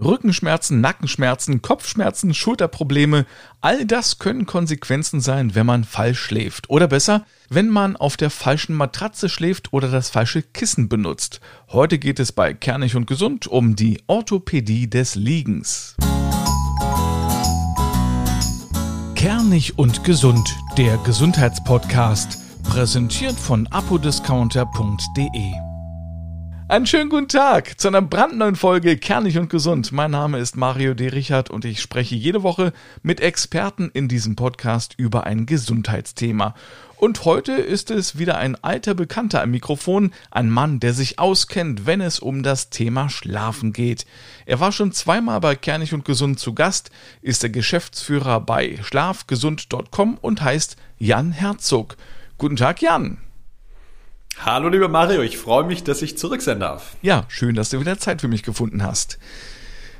Rückenschmerzen, Nackenschmerzen, Kopfschmerzen, Schulterprobleme, all das können Konsequenzen sein, wenn man falsch schläft. Oder besser, wenn man auf der falschen Matratze schläft oder das falsche Kissen benutzt. Heute geht es bei Kernig und Gesund um die Orthopädie des Liegens. Kernig und Gesund, der Gesundheitspodcast, präsentiert von apodiscounter.de. Einen schönen guten Tag zu einer brandneuen Folge Kernig und Gesund. Mein Name ist Mario D. Richard und ich spreche jede Woche mit Experten in diesem Podcast über ein Gesundheitsthema. Und heute ist es wieder ein alter Bekannter am Mikrofon, ein Mann, der sich auskennt, wenn es um das Thema Schlafen geht. Er war schon zweimal bei Kernig und Gesund zu Gast, ist der Geschäftsführer bei schlafgesund.com und heißt Jan Herzog. Guten Tag, Jan. Hallo lieber Mario, ich freue mich, dass ich zurück sein darf. Ja, schön, dass du wieder Zeit für mich gefunden hast.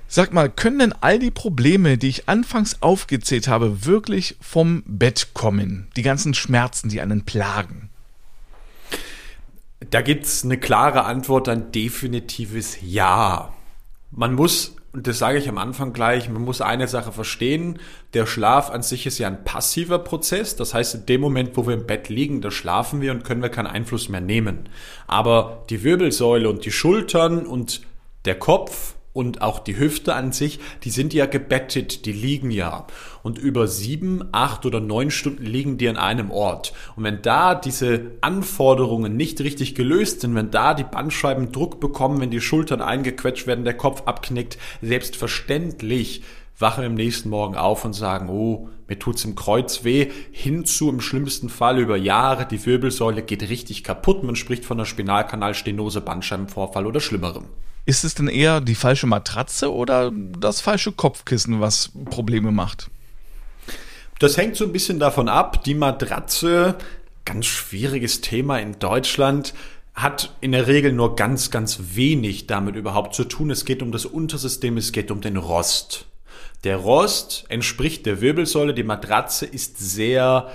Sag mal, können denn all die Probleme, die ich anfangs aufgezählt habe, wirklich vom Bett kommen? Die ganzen Schmerzen, die einen plagen? Da gibt es eine klare Antwort, ein definitives Ja. Man muss und das sage ich am Anfang gleich, man muss eine Sache verstehen, der Schlaf an sich ist ja ein passiver Prozess, das heißt in dem Moment, wo wir im Bett liegen, da schlafen wir und können wir keinen Einfluss mehr nehmen. Aber die Wirbelsäule und die Schultern und der Kopf und auch die Hüfte an sich, die sind ja gebettet, die liegen ja. Und über sieben, acht oder neun Stunden liegen die an einem Ort. Und wenn da diese Anforderungen nicht richtig gelöst sind, wenn da die Bandscheiben Druck bekommen, wenn die Schultern eingequetscht werden, der Kopf abknickt, selbstverständlich wachen wir am nächsten Morgen auf und sagen, oh, mir tut's im Kreuz weh, hinzu im schlimmsten Fall über Jahre, die Wirbelsäule geht richtig kaputt, man spricht von einer Spinalkanalstenose, Bandscheibenvorfall oder Schlimmerem. Ist es denn eher die falsche Matratze oder das falsche Kopfkissen, was Probleme macht? Das hängt so ein bisschen davon ab. Die Matratze, ganz schwieriges Thema in Deutschland, hat in der Regel nur ganz, ganz wenig damit überhaupt zu tun. Es geht um das Untersystem, es geht um den Rost. Der Rost entspricht der Wirbelsäule, die Matratze ist sehr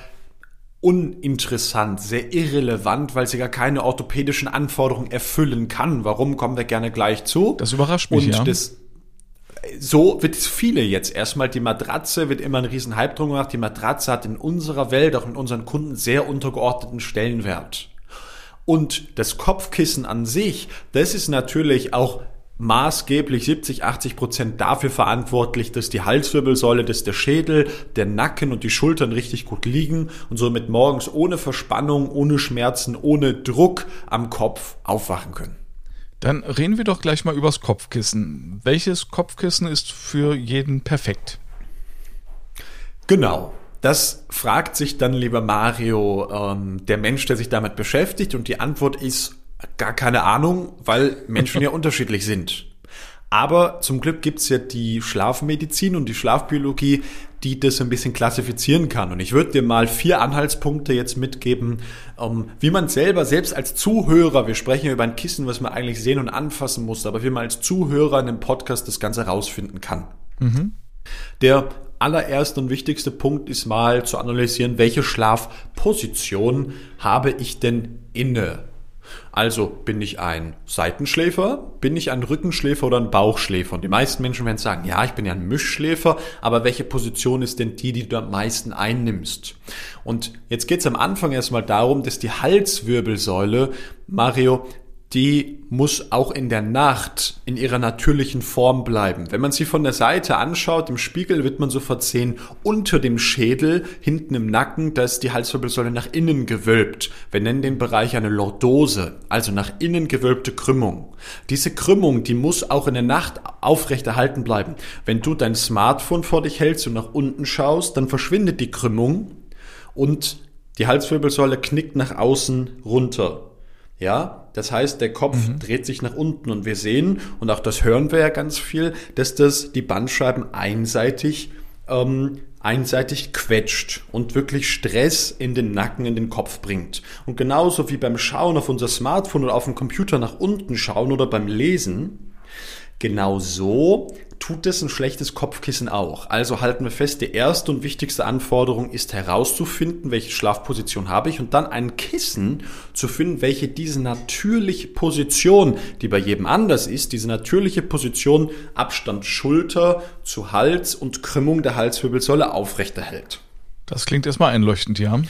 uninteressant, sehr irrelevant, weil sie gar keine orthopädischen Anforderungen erfüllen kann. Warum kommen wir gerne gleich zu? Das überrascht mich. Und ja. das, so wird es viele jetzt erstmal. Die Matratze wird immer ein riesen Hype drum gemacht. Die Matratze hat in unserer Welt, auch in unseren Kunden, sehr untergeordneten Stellenwert. Und das Kopfkissen an sich, das ist natürlich auch maßgeblich 70, 80 Prozent dafür verantwortlich, dass die Halswirbelsäule, dass der Schädel, der Nacken und die Schultern richtig gut liegen und somit morgens ohne Verspannung, ohne Schmerzen, ohne Druck am Kopf aufwachen können. Dann reden wir doch gleich mal übers Kopfkissen. Welches Kopfkissen ist für jeden perfekt? Genau. Das fragt sich dann, lieber Mario, ähm, der Mensch, der sich damit beschäftigt. Und die Antwort ist Gar keine Ahnung, weil Menschen ja unterschiedlich sind. Aber zum Glück gibt's ja die Schlafmedizin und die Schlafbiologie, die das ein bisschen klassifizieren kann. Und ich würde dir mal vier Anhaltspunkte jetzt mitgeben, um, wie man selber, selbst als Zuhörer, wir sprechen ja über ein Kissen, was man eigentlich sehen und anfassen muss, aber wie man als Zuhörer in einem Podcast das Ganze rausfinden kann. Mhm. Der allererste und wichtigste Punkt ist mal zu analysieren, welche Schlafposition habe ich denn inne? Also bin ich ein Seitenschläfer, bin ich ein Rückenschläfer oder ein Bauchschläfer? Und die meisten Menschen werden sagen, ja, ich bin ja ein Mischschläfer, aber welche Position ist denn die, die du am meisten einnimmst? Und jetzt geht es am Anfang erstmal darum, dass die Halswirbelsäule, Mario, die muss auch in der Nacht in ihrer natürlichen Form bleiben. Wenn man sie von der Seite anschaut, im Spiegel wird man sofort sehen, unter dem Schädel, hinten im Nacken, da ist die Halswirbelsäule nach innen gewölbt. Wir nennen den Bereich eine Lordose, also nach innen gewölbte Krümmung. Diese Krümmung, die muss auch in der Nacht aufrechterhalten bleiben. Wenn du dein Smartphone vor dich hältst und nach unten schaust, dann verschwindet die Krümmung und die Halswirbelsäule knickt nach außen runter. Ja, das heißt, der Kopf mhm. dreht sich nach unten und wir sehen, und auch das hören wir ja ganz viel, dass das die Bandscheiben einseitig, ähm, einseitig quetscht und wirklich Stress in den Nacken, in den Kopf bringt. Und genauso wie beim Schauen auf unser Smartphone oder auf dem Computer nach unten schauen oder beim Lesen, Genau so tut es ein schlechtes Kopfkissen auch. Also halten wir fest, die erste und wichtigste Anforderung ist herauszufinden, welche Schlafposition habe ich und dann ein Kissen zu finden, welche diese natürliche Position, die bei jedem anders ist, diese natürliche Position Abstand Schulter zu Hals und Krümmung der Halswirbelsäule aufrechterhält. Das klingt erstmal einleuchtend, ja.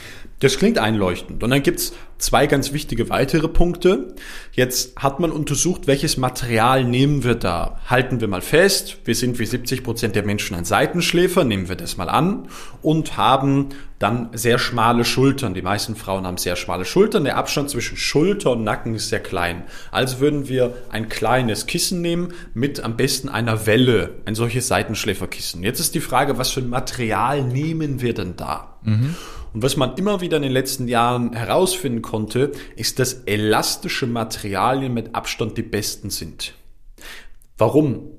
Das klingt einleuchtend. Und dann gibt's zwei ganz wichtige weitere Punkte. Jetzt hat man untersucht, welches Material nehmen wir da. Halten wir mal fest, wir sind wie 70 Prozent der Menschen ein Seitenschläfer, nehmen wir das mal an, und haben dann sehr schmale Schultern. Die meisten Frauen haben sehr schmale Schultern. Der Abstand zwischen Schulter und Nacken ist sehr klein. Also würden wir ein kleines Kissen nehmen mit am besten einer Welle, ein solches Seitenschläferkissen. Jetzt ist die Frage, was für ein Material nehmen wir denn da? Mhm. Und was man immer wieder in den letzten Jahren herausfinden konnte, ist, dass elastische Materialien mit Abstand die besten sind. Warum?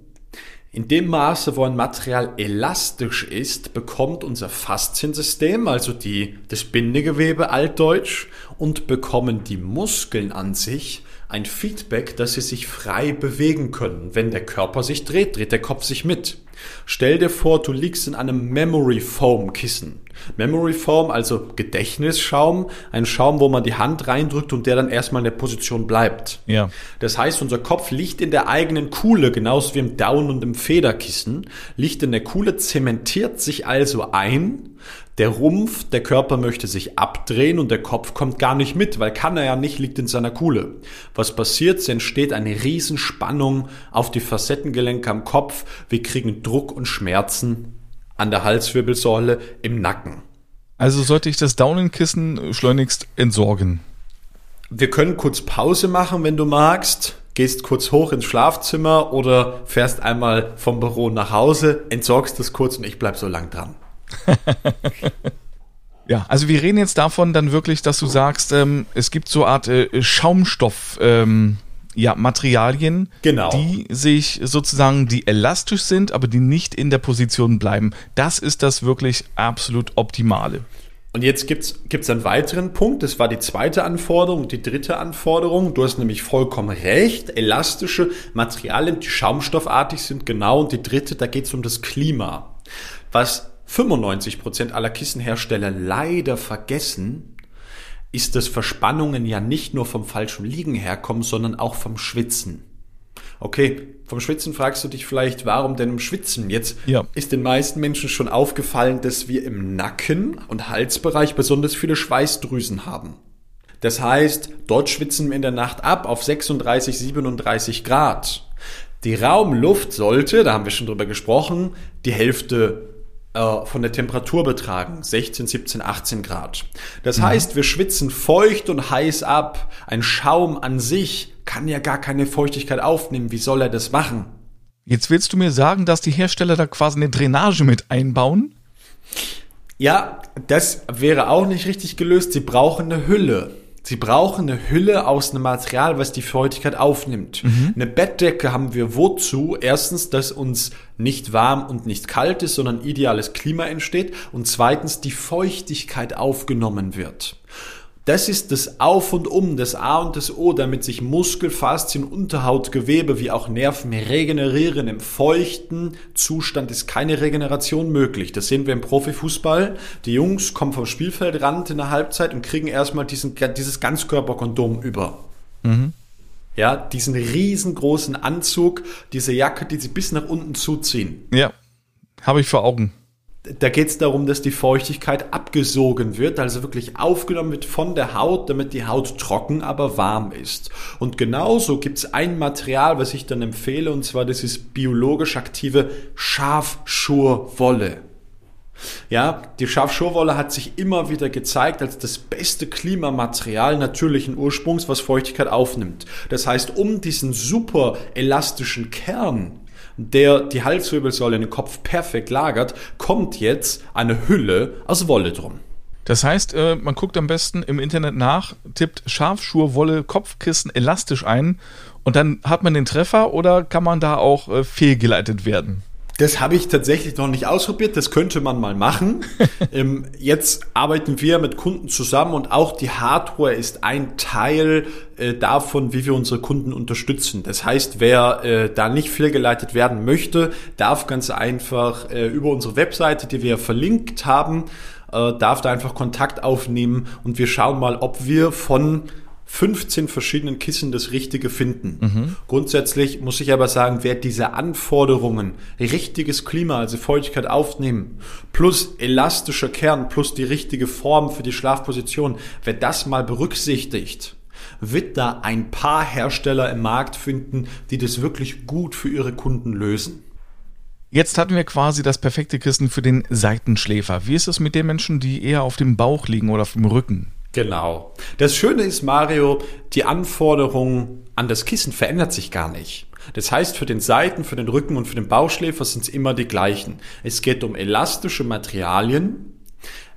In dem Maße, wo ein Material elastisch ist, bekommt unser Fasziensystem, also die, das Bindegewebe altdeutsch, und bekommen die Muskeln an sich ein Feedback, dass sie sich frei bewegen können. Wenn der Körper sich dreht, dreht der Kopf sich mit. Stell dir vor, du liegst in einem Memory Foam Kissen. Memory Foam, also Gedächtnisschaum, ein Schaum, wo man die Hand reindrückt und der dann erstmal in der Position bleibt. Ja. Das heißt, unser Kopf liegt in der eigenen Kuhle, genauso wie im Down- und im Federkissen, liegt in der Kuhle, zementiert sich also ein, der Rumpf, der Körper möchte sich abdrehen und der Kopf kommt gar nicht mit, weil kann er ja nicht, liegt in seiner Kuhle. Was passiert? Es entsteht eine Riesenspannung auf die Facettengelenke am Kopf. Wir kriegen Druck und Schmerzen an der Halswirbelsäule im Nacken. Also sollte ich das Daunenkissen schleunigst entsorgen. Wir können kurz Pause machen, wenn du magst. Gehst kurz hoch ins Schlafzimmer oder fährst einmal vom Büro nach Hause, entsorgst es kurz und ich bleib so lang dran. ja, also wir reden jetzt davon dann wirklich, dass du sagst, ähm, es gibt so eine Art äh, Schaumstoff. Ähm, ja, Materialien, genau. die sich sozusagen, die elastisch sind, aber die nicht in der Position bleiben. Das ist das wirklich absolut Optimale. Und jetzt gibt's gibt's einen weiteren Punkt, das war die zweite Anforderung, die dritte Anforderung. Du hast nämlich vollkommen recht, elastische Materialien, die schaumstoffartig sind, genau. Und die dritte, da geht's um das Klima. Was 95 Prozent aller Kissenhersteller leider vergessen, ist, dass Verspannungen ja nicht nur vom falschen Liegen herkommen, sondern auch vom Schwitzen. Okay, vom Schwitzen fragst du dich vielleicht, warum denn im Schwitzen? Jetzt ja. ist den meisten Menschen schon aufgefallen, dass wir im Nacken und Halsbereich besonders viele Schweißdrüsen haben. Das heißt, dort schwitzen wir in der Nacht ab auf 36, 37 Grad. Die Raumluft sollte, da haben wir schon drüber gesprochen, die Hälfte äh, von der Temperatur betragen, 16, 17, 18 Grad. Das mhm. heißt, wir schwitzen feucht und heiß ab. Ein Schaum an sich kann ja gar keine Feuchtigkeit aufnehmen. Wie soll er das machen? Jetzt willst du mir sagen, dass die Hersteller da quasi eine Drainage mit einbauen? Ja, das wäre auch nicht richtig gelöst. Sie brauchen eine Hülle. Sie brauchen eine Hülle aus einem Material, was die Feuchtigkeit aufnimmt. Mhm. Eine Bettdecke haben wir wozu? Erstens, dass uns nicht warm und nicht kalt ist, sondern ideales Klima entsteht. Und zweitens, die Feuchtigkeit aufgenommen wird. Das ist das Auf und Um, das A und das O, damit sich Muskel, Faszien, Unterhautgewebe wie auch Nerven regenerieren. Im feuchten Zustand ist keine Regeneration möglich. Das sehen wir im Profifußball. Die Jungs kommen vom Spielfeldrand in der Halbzeit und kriegen erstmal diesen, dieses Ganzkörperkondom über. Mhm. Ja, diesen riesengroßen Anzug, diese Jacke, die sie bis nach unten zuziehen. Ja, habe ich vor Augen da geht es darum, dass die Feuchtigkeit abgesogen wird, also wirklich aufgenommen wird von der Haut, damit die Haut trocken, aber warm ist. Und genauso gibt es ein Material, was ich dann empfehle, und zwar das ist biologisch aktive Schafschurwolle. Ja, die Schafschurwolle hat sich immer wieder gezeigt als das beste Klimamaterial natürlichen Ursprungs, was Feuchtigkeit aufnimmt. Das heißt, um diesen super elastischen Kern der die Halswirbelsäule in den Kopf perfekt lagert, kommt jetzt eine Hülle aus Wolle drum. Das heißt, äh, man guckt am besten im Internet nach, tippt Schafschurwolle, Kopfkissen elastisch ein und dann hat man den Treffer oder kann man da auch äh, fehlgeleitet werden? Das habe ich tatsächlich noch nicht ausprobiert. Das könnte man mal machen. ähm, jetzt arbeiten wir mit Kunden zusammen und auch die Hardware ist ein Teil äh, davon, wie wir unsere Kunden unterstützen. Das heißt, wer äh, da nicht fehlgeleitet werden möchte, darf ganz einfach äh, über unsere Webseite, die wir verlinkt haben, äh, darf da einfach Kontakt aufnehmen und wir schauen mal, ob wir von 15 verschiedenen Kissen das Richtige finden. Mhm. Grundsätzlich muss ich aber sagen, wer diese Anforderungen, richtiges Klima, also Feuchtigkeit aufnehmen, plus elastischer Kern, plus die richtige Form für die Schlafposition, wer das mal berücksichtigt, wird da ein paar Hersteller im Markt finden, die das wirklich gut für ihre Kunden lösen. Jetzt hatten wir quasi das perfekte Kissen für den Seitenschläfer. Wie ist es mit den Menschen, die eher auf dem Bauch liegen oder auf dem Rücken? Genau. Das Schöne ist, Mario, die Anforderung an das Kissen verändert sich gar nicht. Das heißt, für den Seiten, für den Rücken und für den Bauchschläfer sind es immer die gleichen. Es geht um elastische Materialien.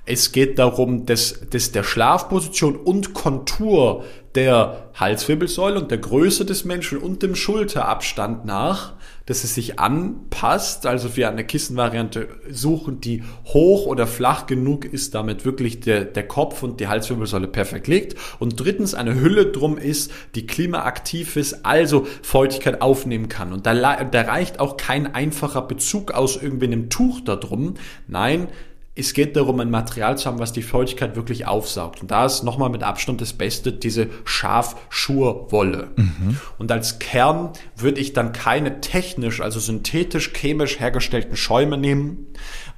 Es geht darum, dass, dass der Schlafposition und Kontur der Halswirbelsäule und der Größe des Menschen und dem Schulterabstand nach dass es sich anpasst. Also wir eine Kissenvariante suchen, die hoch oder flach genug ist, damit wirklich der, der Kopf und die Halswirbelsäule perfekt liegt. Und drittens eine Hülle drum ist, die klimaaktiv ist, also Feuchtigkeit aufnehmen kann. Und da, da reicht auch kein einfacher Bezug aus irgendwie einem Tuch da drum. Nein, es geht darum, ein Material zu haben, was die Feuchtigkeit wirklich aufsaugt. Und da ist nochmal mit Abstand das Beste diese Schafschurwolle. Mhm. Und als Kern würde ich dann keine technisch, also synthetisch, chemisch hergestellten Schäume nehmen,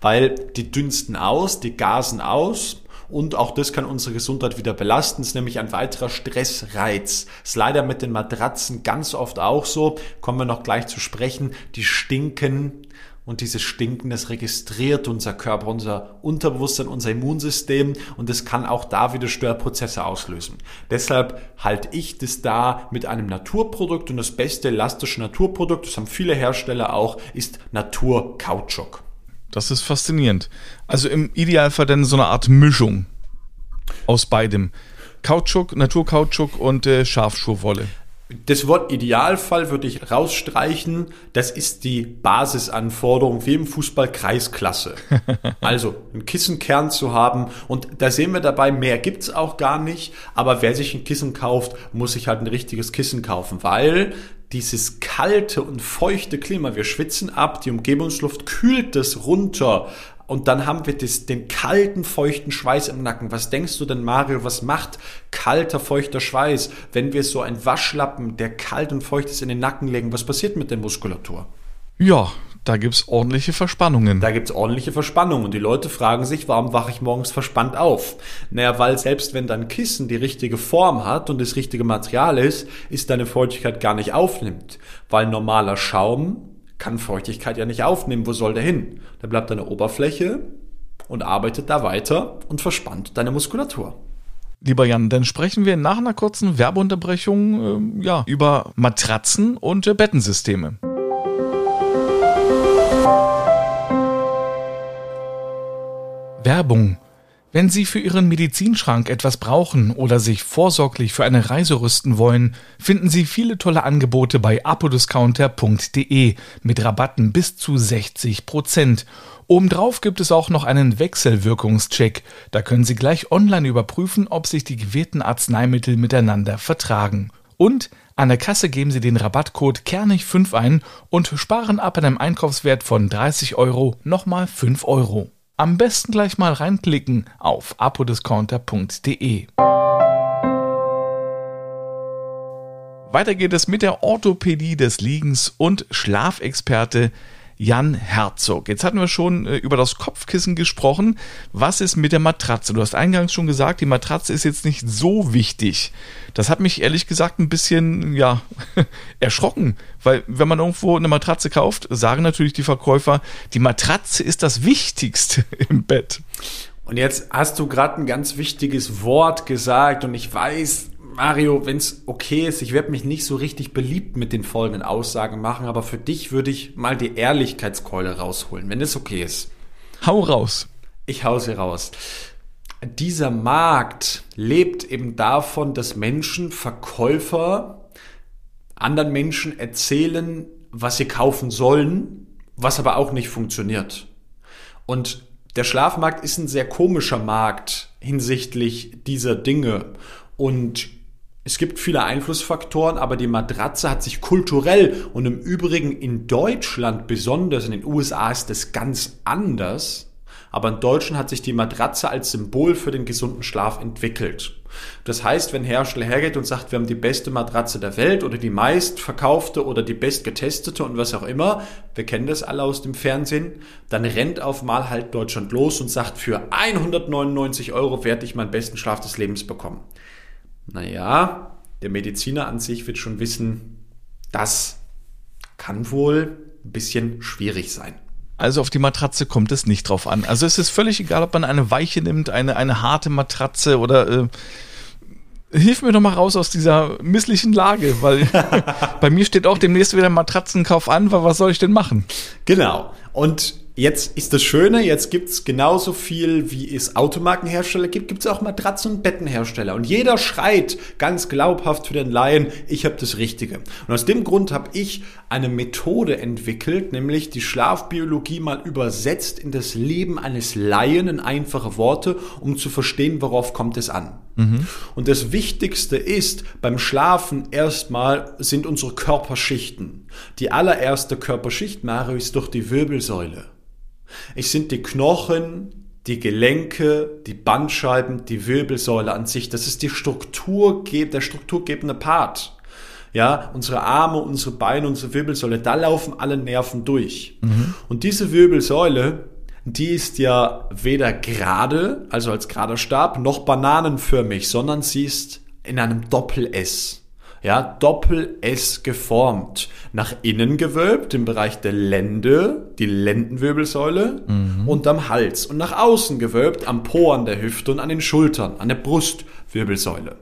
weil die dünsten aus, die gasen aus. Und auch das kann unsere Gesundheit wieder belasten. Das ist nämlich ein weiterer Stressreiz. Ist leider mit den Matratzen ganz oft auch so. Kommen wir noch gleich zu sprechen. Die stinken und dieses Stinken, das registriert unser Körper, unser Unterbewusstsein, unser Immunsystem und es kann auch da wieder Störprozesse auslösen. Deshalb halte ich das da mit einem Naturprodukt und das beste elastische Naturprodukt, das haben viele Hersteller auch, ist Naturkautschuk. Das ist faszinierend. Also im Idealfall dann so eine Art Mischung aus beidem. Kautschuk, Naturkautschuk und äh, Schafschurwolle. Das Wort Idealfall würde ich rausstreichen. Das ist die Basisanforderung wie im Fußball Kreisklasse. also einen Kissenkern zu haben. Und da sehen wir dabei, mehr gibt's auch gar nicht. Aber wer sich ein Kissen kauft, muss sich halt ein richtiges Kissen kaufen, weil dieses kalte und feuchte Klima, wir schwitzen ab, die Umgebungsluft kühlt das runter und dann haben wir das, den kalten, feuchten Schweiß im Nacken. Was denkst du denn, Mario, was macht kalter, feuchter Schweiß, wenn wir so ein Waschlappen, der kalt und feucht ist, in den Nacken legen? Was passiert mit der Muskulatur? Ja, da gibt's ordentliche Verspannungen. Da gibt's ordentliche Verspannungen. Und die Leute fragen sich, warum wache ich morgens verspannt auf? Naja, weil selbst wenn dein Kissen die richtige Form hat und das richtige Material ist, ist deine Feuchtigkeit gar nicht aufnimmt. Weil normaler Schaum kann Feuchtigkeit ja nicht aufnehmen. Wo soll der hin? Der bleibt der Oberfläche und arbeitet da weiter und verspannt deine Muskulatur. Lieber Jan, dann sprechen wir nach einer kurzen Werbeunterbrechung äh, ja, über Matratzen und äh, Bettensysteme. Werbung wenn Sie für Ihren Medizinschrank etwas brauchen oder sich vorsorglich für eine Reise rüsten wollen, finden Sie viele tolle Angebote bei apodiscounter.de mit Rabatten bis zu 60 Prozent. Obendrauf gibt es auch noch einen Wechselwirkungscheck. Da können Sie gleich online überprüfen, ob sich die gewählten Arzneimittel miteinander vertragen. Und an der Kasse geben Sie den Rabattcode Kernig5 ein und sparen ab einem Einkaufswert von 30 Euro nochmal 5 Euro. Am besten gleich mal reinklicken auf apodiscounter.de. Weiter geht es mit der Orthopädie des Liegens und Schlafexperte Jan Herzog. Jetzt hatten wir schon äh, über das Kopfkissen gesprochen. Was ist mit der Matratze? Du hast eingangs schon gesagt, die Matratze ist jetzt nicht so wichtig. Das hat mich ehrlich gesagt ein bisschen, ja, erschrocken. Weil wenn man irgendwo eine Matratze kauft, sagen natürlich die Verkäufer, die Matratze ist das Wichtigste im Bett. Und jetzt hast du gerade ein ganz wichtiges Wort gesagt und ich weiß, Mario, wenn es okay ist, ich werde mich nicht so richtig beliebt mit den folgenden Aussagen machen, aber für dich würde ich mal die Ehrlichkeitskeule rausholen, wenn es okay ist. Hau raus. Ich hau sie raus. Dieser Markt lebt eben davon, dass Menschen, Verkäufer, anderen Menschen erzählen, was sie kaufen sollen, was aber auch nicht funktioniert. Und der Schlafmarkt ist ein sehr komischer Markt hinsichtlich dieser Dinge. Und es gibt viele Einflussfaktoren, aber die Matratze hat sich kulturell und im Übrigen in Deutschland besonders, in den USA ist das ganz anders, aber in Deutschland hat sich die Matratze als Symbol für den gesunden Schlaf entwickelt. Das heißt, wenn Hersteller hergeht und sagt, wir haben die beste Matratze der Welt oder die meistverkaufte oder die bestgetestete und was auch immer, wir kennen das alle aus dem Fernsehen, dann rennt auf mal halt Deutschland los und sagt, für 199 Euro werde ich meinen besten Schlaf des Lebens bekommen. Naja, der Mediziner an sich wird schon wissen, das kann wohl ein bisschen schwierig sein. Also auf die Matratze kommt es nicht drauf an. Also es ist völlig egal, ob man eine weiche nimmt, eine, eine harte Matratze oder äh, hilf mir doch mal raus aus dieser misslichen Lage, weil bei mir steht auch demnächst wieder ein Matratzenkauf an, weil was soll ich denn machen? Genau. Und Jetzt ist das Schöne, jetzt gibt's genauso viel, wie es Automarkenhersteller gibt, gibt's auch Matratzen- und Bettenhersteller. Und jeder schreit ganz glaubhaft für den Laien, ich habe das Richtige. Und aus dem Grund habe ich eine Methode entwickelt, nämlich die Schlafbiologie mal übersetzt in das Leben eines Laien in einfache Worte, um zu verstehen, worauf kommt es an. Mhm. Und das Wichtigste ist beim Schlafen erstmal sind unsere Körperschichten. Die allererste Körperschicht, Mario, ist durch die Wirbelsäule. Es sind die Knochen, die Gelenke, die Bandscheiben, die Wirbelsäule an sich. Das ist die Struktur, der strukturgebende Part. Ja, unsere Arme, unsere Beine, unsere Wirbelsäule, da laufen alle Nerven durch. Mhm. Und diese Wirbelsäule, die ist ja weder gerade, also als gerader Stab, noch bananenförmig, sondern sie ist in einem Doppel-S ja, Doppel-S geformt. Nach innen gewölbt im Bereich der Lende, die Lendenwirbelsäule mhm. und am Hals. Und nach außen gewölbt am Po, an der Hüfte und an den Schultern, an der Brustwirbelsäule.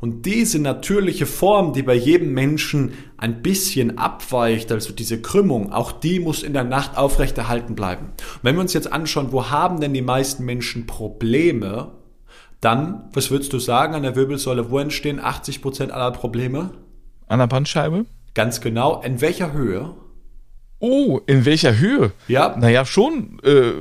Und diese natürliche Form, die bei jedem Menschen ein bisschen abweicht, also diese Krümmung, auch die muss in der Nacht aufrechterhalten bleiben. Und wenn wir uns jetzt anschauen, wo haben denn die meisten Menschen Probleme, dann, was würdest du sagen an der Wirbelsäule, wo entstehen 80 Prozent aller Probleme? An der Bandscheibe? Ganz genau. In welcher Höhe? Oh, in welcher Höhe? Ja. Naja, schon, äh,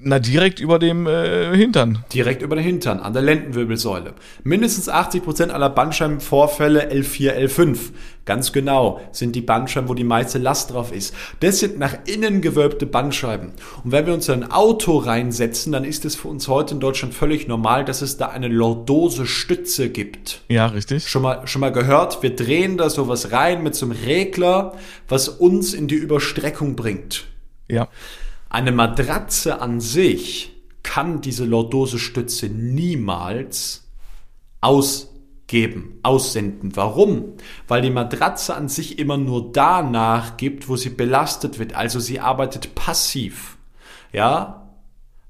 na, direkt über dem äh, Hintern. Direkt über den Hintern, an der Lendenwirbelsäule. Mindestens 80 Prozent aller Bandscheibenvorfälle L4, L5. Ganz genau sind die Bandscheiben, wo die meiste Last drauf ist. Das sind nach innen gewölbte Bandscheiben. Und wenn wir uns ein Auto reinsetzen, dann ist es für uns heute in Deutschland völlig normal, dass es da eine Lordose Stütze gibt. Ja, richtig. Schon mal, schon mal gehört? Wir drehen da sowas rein mit so einem Regler, was uns in die Überstreckung bringt. Ja. Eine Matratze an sich kann diese Lordose Stütze niemals aus geben, aussenden. Warum? Weil die Matratze an sich immer nur danach gibt, wo sie belastet wird. Also sie arbeitet passiv. Ja,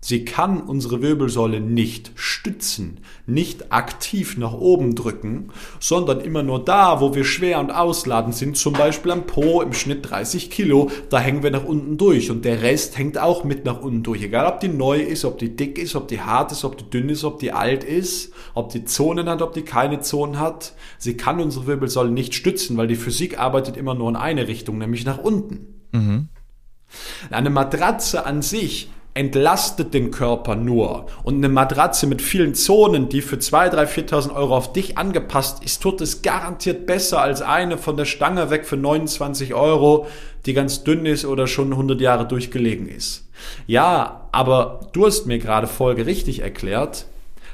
Sie kann unsere Wirbelsäule nicht stützen, nicht aktiv nach oben drücken, sondern immer nur da, wo wir schwer und ausladend sind, zum Beispiel am Po im Schnitt 30 Kilo, da hängen wir nach unten durch und der Rest hängt auch mit nach unten durch. Egal ob die neu ist, ob die dick ist, ob die hart ist, ob die dünn ist, ob die alt ist, ob die Zonen hat, ob die keine Zonen hat. Sie kann unsere Wirbelsäule nicht stützen, weil die Physik arbeitet immer nur in eine Richtung, nämlich nach unten. Mhm. Eine Matratze an sich entlastet den Körper nur. Und eine Matratze mit vielen Zonen, die für 2.000, 3.000, 4.000 Euro auf dich angepasst ist, tut es garantiert besser als eine von der Stange weg für 29 Euro, die ganz dünn ist oder schon 100 Jahre durchgelegen ist. Ja, aber du hast mir gerade folgerichtig erklärt,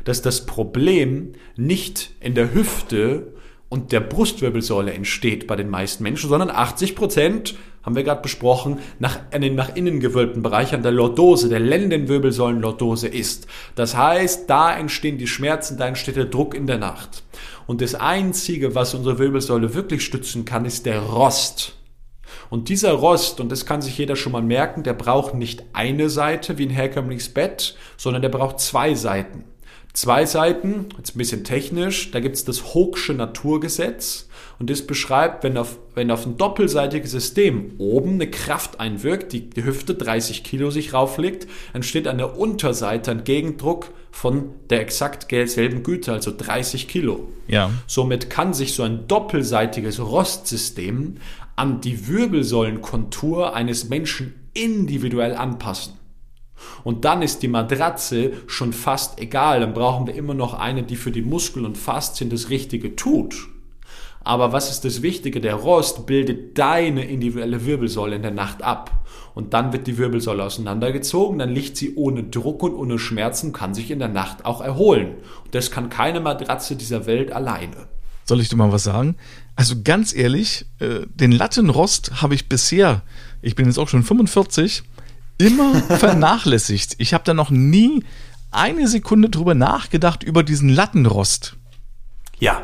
dass das Problem nicht in der Hüfte und der Brustwirbelsäule entsteht bei den meisten Menschen, sondern 80 Prozent haben wir gerade besprochen, nach, in den nach innen gewölbten Bereich an der Lordose, der Lendenwirbelsäulenlordose ist. Das heißt, da entstehen die Schmerzen, da entsteht der Druck in der Nacht. Und das Einzige, was unsere Wirbelsäule wirklich stützen kann, ist der Rost. Und dieser Rost, und das kann sich jeder schon mal merken, der braucht nicht eine Seite wie ein herkömmliches Bett, sondern der braucht zwei Seiten. Zwei Seiten, jetzt ein bisschen technisch, da gibt es das Hoogsche Naturgesetz. Und das beschreibt, wenn auf, wenn auf ein doppelseitiges System oben eine Kraft einwirkt, die, die Hüfte 30 Kilo sich rauflegt, entsteht an der Unterseite ein Gegendruck von der exakt selben Güte, also 30 Kilo. Ja. Somit kann sich so ein doppelseitiges Rostsystem an die Wirbelsäulenkontur eines Menschen individuell anpassen. Und dann ist die Matratze schon fast egal. Dann brauchen wir immer noch eine, die für die Muskeln und Faszien das Richtige tut. Aber was ist das Wichtige? Der Rost bildet deine individuelle Wirbelsäule in der Nacht ab. Und dann wird die Wirbelsäule auseinandergezogen, dann liegt sie ohne Druck und ohne Schmerzen, kann sich in der Nacht auch erholen. Und das kann keine Matratze dieser Welt alleine. Soll ich dir mal was sagen? Also ganz ehrlich, äh, den Lattenrost habe ich bisher, ich bin jetzt auch schon 45, immer vernachlässigt. Ich habe da noch nie eine Sekunde drüber nachgedacht über diesen Lattenrost. Ja,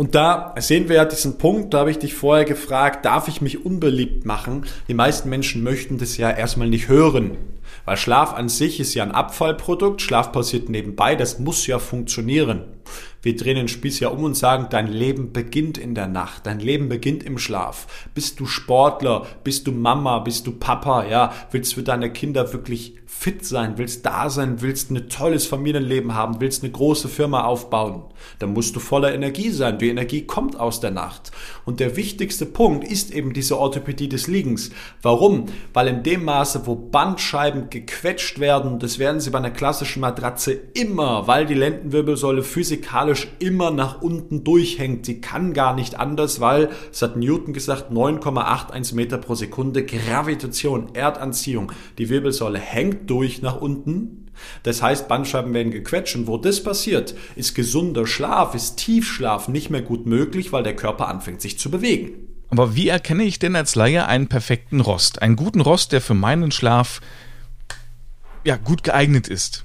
und da sehen wir ja diesen Punkt, da habe ich dich vorher gefragt, darf ich mich unbeliebt machen? Die meisten Menschen möchten das ja erstmal nicht hören, weil Schlaf an sich ist ja ein Abfallprodukt, Schlaf passiert nebenbei, das muss ja funktionieren. Wir drehen den Spieß ja um und sagen, dein Leben beginnt in der Nacht, dein Leben beginnt im Schlaf. Bist du Sportler, bist du Mama, bist du Papa, ja, willst für deine Kinder wirklich fit sein, willst da sein, willst ein tolles Familienleben haben, willst eine große Firma aufbauen, dann musst du voller Energie sein. Die Energie kommt aus der Nacht. Und der wichtigste Punkt ist eben diese Orthopädie des Liegens. Warum? Weil in dem Maße, wo Bandscheiben gequetscht werden, das werden sie bei einer klassischen Matratze immer, weil die Lendenwirbelsäule physikalisch immer nach unten durchhängt. Sie kann gar nicht anders, weil, es hat Newton gesagt, 9,81 Meter pro Sekunde Gravitation, Erdanziehung. Die Wirbelsäule hängt durch nach unten. Das heißt, Bandscheiben werden gequetscht und wo das passiert, ist gesunder Schlaf, ist Tiefschlaf nicht mehr gut möglich, weil der Körper anfängt sich zu bewegen. Aber wie erkenne ich denn als Laie einen perfekten Rost? Einen guten Rost, der für meinen Schlaf ja gut geeignet ist.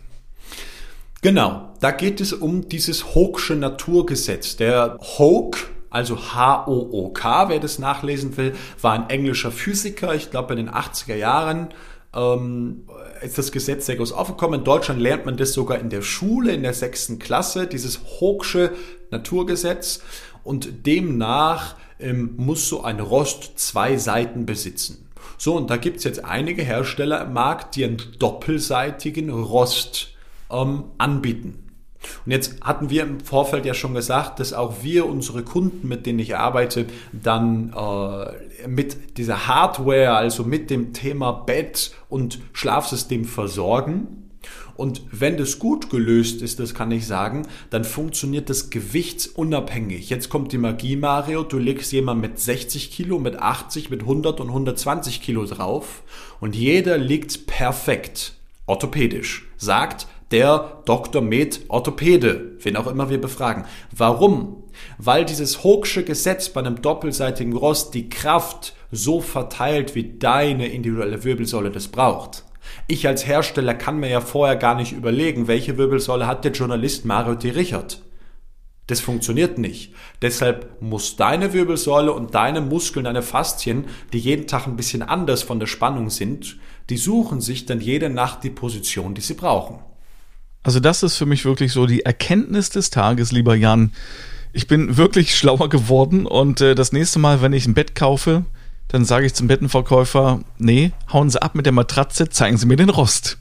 Genau, da geht es um dieses Hooksche Naturgesetz. Der Hooke, also H-O-O-K, wer das nachlesen will, war ein englischer Physiker, ich glaube in den 80er Jahren ähm, ist das Gesetz sehr groß aufgekommen. In Deutschland lernt man das sogar in der Schule, in der sechsten Klasse, dieses Hooksche Naturgesetz. Und demnach ähm, muss so ein Rost zwei Seiten besitzen. So, und da gibt es jetzt einige Hersteller im Markt, die einen doppelseitigen Rost ähm, anbieten. Und jetzt hatten wir im Vorfeld ja schon gesagt, dass auch wir unsere Kunden, mit denen ich arbeite, dann äh, mit dieser Hardware, also mit dem Thema Bett und Schlafsystem versorgen. Und wenn das gut gelöst ist, das kann ich sagen, dann funktioniert das gewichtsunabhängig. Jetzt kommt die Magie, Mario. Du legst jemand mit 60 Kilo, mit 80, mit 100 und 120 Kilo drauf und jeder liegt perfekt. Orthopädisch. Sagt, der Dr. Med Orthopäde, wen auch immer wir befragen. Warum? Weil dieses Hooksche Gesetz bei einem doppelseitigen Rost die Kraft so verteilt, wie deine individuelle Wirbelsäule das braucht. Ich als Hersteller kann mir ja vorher gar nicht überlegen, welche Wirbelsäule hat der Journalist Mario T. Richard. Das funktioniert nicht. Deshalb muss deine Wirbelsäule und deine Muskeln, deine Faszien, die jeden Tag ein bisschen anders von der Spannung sind, die suchen sich dann jede Nacht die Position, die sie brauchen. Also das ist für mich wirklich so die Erkenntnis des Tages, lieber Jan. Ich bin wirklich schlauer geworden und äh, das nächste Mal, wenn ich ein Bett kaufe, dann sage ich zum Bettenverkäufer, nee, hauen Sie ab mit der Matratze, zeigen Sie mir den Rost.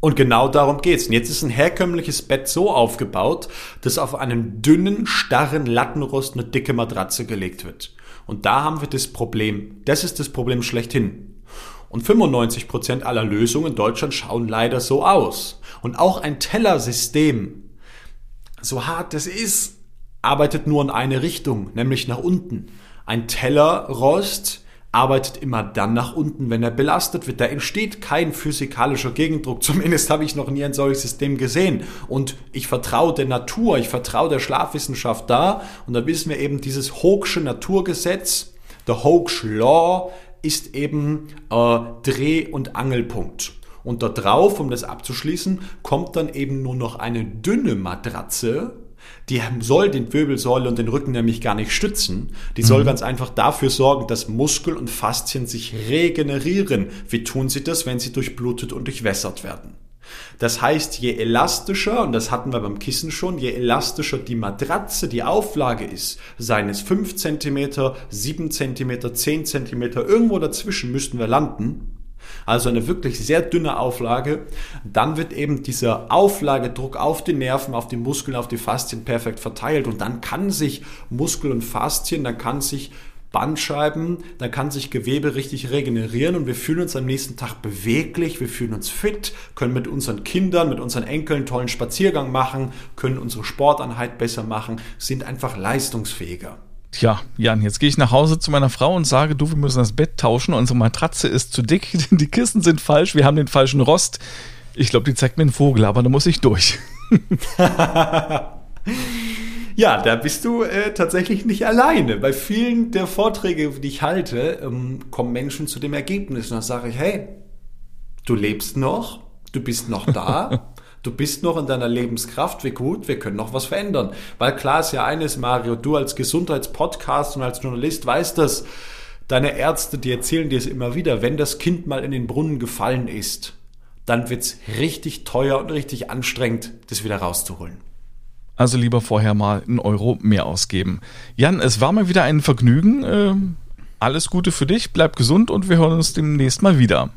Und genau darum geht's. Und jetzt ist ein herkömmliches Bett so aufgebaut, dass auf einen dünnen, starren Lattenrost eine dicke Matratze gelegt wird. Und da haben wir das Problem. Das ist das Problem schlechthin. Und 95% aller Lösungen in Deutschland schauen leider so aus. Und auch ein Tellersystem, so hart das ist, arbeitet nur in eine Richtung, nämlich nach unten. Ein Tellerrost arbeitet immer dann nach unten, wenn er belastet wird. Da entsteht kein physikalischer Gegendruck. Zumindest habe ich noch nie ein solches System gesehen. Und ich vertraue der Natur, ich vertraue der Schlafwissenschaft da. Und da wissen wir eben dieses Hoaxsche Naturgesetz, der Hoax Law, ist eben äh, Dreh- und Angelpunkt. Und da drauf, um das abzuschließen, kommt dann eben nur noch eine dünne Matratze, die soll den Wirbelsäule und den Rücken nämlich gar nicht stützen. Die soll mhm. ganz einfach dafür sorgen, dass Muskel und Faszien sich regenerieren. Wie tun sie das, wenn sie durchblutet und durchwässert werden? Das heißt, je elastischer, und das hatten wir beim Kissen schon, je elastischer die Matratze, die Auflage ist, seien es 5 cm, 7 cm, 10 cm, irgendwo dazwischen müssten wir landen, also eine wirklich sehr dünne Auflage, dann wird eben dieser Auflagedruck auf die Nerven, auf die Muskeln, auf die Faszien perfekt verteilt. Und dann kann sich Muskel und Faszien, dann kann sich Bandscheiben, dann kann sich Gewebe richtig regenerieren und wir fühlen uns am nächsten Tag beweglich, wir fühlen uns fit, können mit unseren Kindern, mit unseren Enkeln einen tollen Spaziergang machen, können unsere Sporteinheit besser machen, sind einfach leistungsfähiger. Tja, Jan, jetzt gehe ich nach Hause zu meiner Frau und sage, du, wir müssen das Bett tauschen, unsere Matratze ist zu dick, die Kissen sind falsch, wir haben den falschen Rost. Ich glaube, die zeigt mir einen Vogel, aber da muss ich durch. ja, da bist du äh, tatsächlich nicht alleine. Bei vielen der Vorträge, die ich halte, ähm, kommen Menschen zu dem Ergebnis und dann sage ich, hey, du lebst noch, du bist noch da. Du bist noch in deiner Lebenskraft, wie gut, wir können noch was verändern. Weil klar ist ja eines, Mario, du als Gesundheitspodcast und als Journalist weißt das, deine Ärzte, die erzählen dir es immer wieder, wenn das Kind mal in den Brunnen gefallen ist, dann wird's richtig teuer und richtig anstrengend, das wieder rauszuholen. Also lieber vorher mal einen Euro mehr ausgeben. Jan, es war mal wieder ein Vergnügen. Äh, alles Gute für dich, bleib gesund und wir hören uns demnächst mal wieder.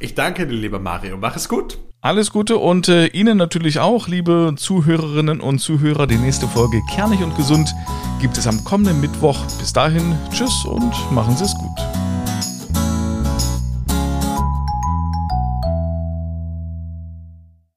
Ich danke dir, lieber Mario. Mach es gut. Alles Gute und äh, Ihnen natürlich auch, liebe Zuhörerinnen und Zuhörer. Die nächste Folge Kernig und Gesund gibt es am kommenden Mittwoch. Bis dahin, tschüss und machen Sie es gut.